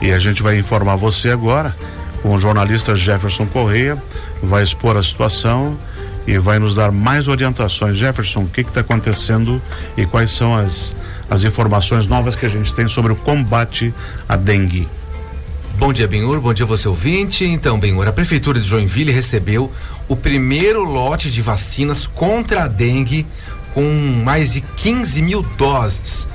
E a gente vai informar você agora com o jornalista Jefferson Correia, vai expor a situação e vai nos dar mais orientações. Jefferson, o que está acontecendo e quais são as, as informações novas que a gente tem sobre o combate à dengue? Bom dia, Benhur. Bom dia, você ouvinte. Então, Benhur, a Prefeitura de Joinville recebeu o primeiro lote de vacinas contra a dengue com mais de 15 mil doses.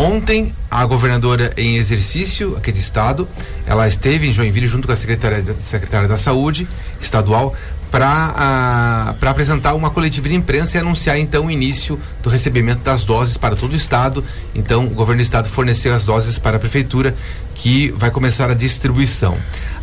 Ontem, a governadora em exercício aqui de estado, ela esteve em Joinville junto com a secretária, secretária da Saúde estadual para uh, apresentar uma coletiva de imprensa e anunciar então o início do recebimento das doses para todo o estado. Então, o governo do estado forneceu as doses para a prefeitura que vai começar a distribuição.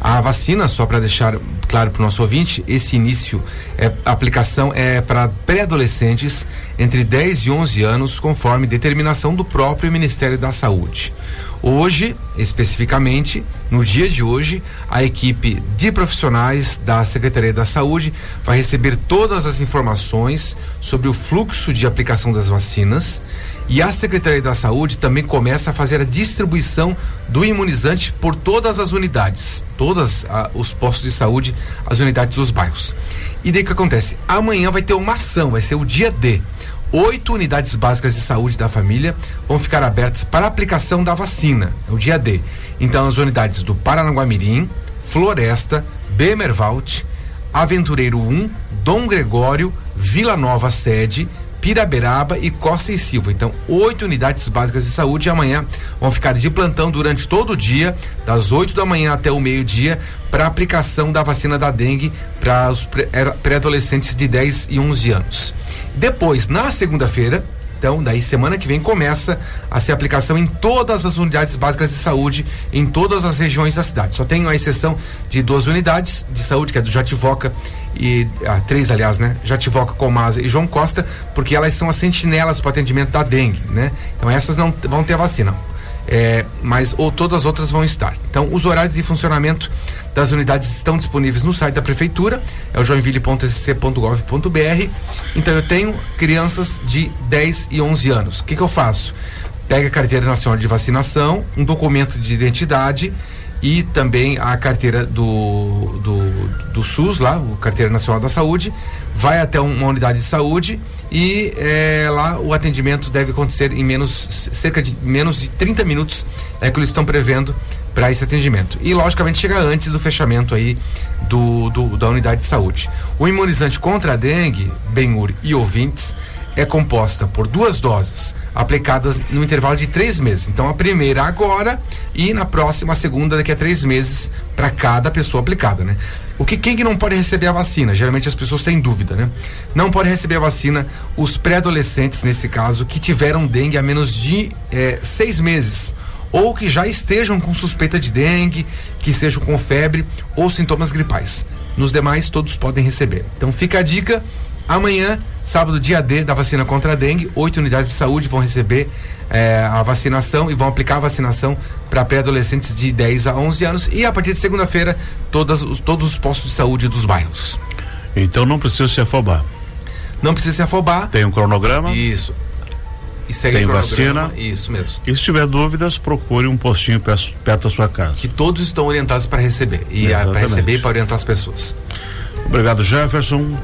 A vacina, só para deixar claro para o nosso ouvinte, esse início, é, a aplicação é para pré-adolescentes entre 10 e 11 anos, conforme determinação do próprio Ministério da Saúde. Hoje, especificamente, no dia de hoje, a equipe de profissionais da Secretaria da Saúde vai receber todas as informações sobre o fluxo de aplicação das vacinas e a Secretaria da Saúde também começa a fazer a distribuição do imunizante por todas as unidades, todos os postos de saúde, as unidades dos bairros. E daí o que acontece? Amanhã vai ter uma ação, vai ser o dia D oito unidades básicas de saúde da família vão ficar abertas para aplicação da vacina, é o dia D. Então, as unidades do Paranaguamirim, Floresta, Bemervalt, Aventureiro 1, Dom Gregório, Vila Nova Sede, Piraberaba e Costa e Silva. Então, oito unidades básicas de saúde amanhã vão ficar de plantão durante todo o dia, das 8 da manhã até o meio-dia, para aplicação da vacina da dengue para os pré-adolescentes de 10 e 11 anos. Depois, na segunda-feira, então, daí semana que vem começa a ser aplicação em todas as unidades básicas de saúde, em todas as regiões da cidade. Só tem a exceção de duas unidades de saúde, que é do Jativoca e ah, três, aliás, né? Jativoca, Comasa e João Costa, porque elas são as sentinelas para o atendimento da dengue, né? Então essas não vão ter vacina. É, mas ou todas as outras vão estar. Então, os horários de funcionamento das unidades estão disponíveis no site da prefeitura, é o joinville.sc.gov.br. Então eu tenho crianças de 10 e 11 anos. O que, que eu faço? Pega a carteira nacional de vacinação, um documento de identidade e também a carteira do, do, do SUS lá, o carteira nacional da saúde, vai até uma unidade de saúde e é, lá o atendimento deve acontecer em menos cerca de menos de 30 minutos é que eles estão prevendo para esse atendimento. E logicamente chega antes do fechamento aí do, do, da unidade de saúde. O imunizante contra a dengue, Benhur e ouvintes, é composta por duas doses aplicadas no intervalo de três meses. Então a primeira agora e na próxima a segunda daqui a três meses para cada pessoa aplicada, né? O que quem que não pode receber a vacina? Geralmente as pessoas têm dúvida, né? Não pode receber a vacina os pré-adolescentes nesse caso que tiveram dengue há menos de é, seis meses ou que já estejam com suspeita de dengue, que estejam com febre ou sintomas gripais. Nos demais, todos podem receber. Então fica a dica. Amanhã, sábado, dia D da vacina contra a dengue, oito unidades de saúde vão receber eh, a vacinação e vão aplicar a vacinação para pré-adolescentes de 10 a 11 anos. E a partir de segunda-feira, todos os postos de saúde dos bairros. Então não precisa se afobar. Não precisa se afobar. Tem um cronograma? Isso. E segue Tem vacina. Isso mesmo. E se tiver dúvidas, procure um postinho perto, perto da sua casa. Que todos estão orientados para receber. E para receber e para orientar as pessoas. Obrigado, Jefferson.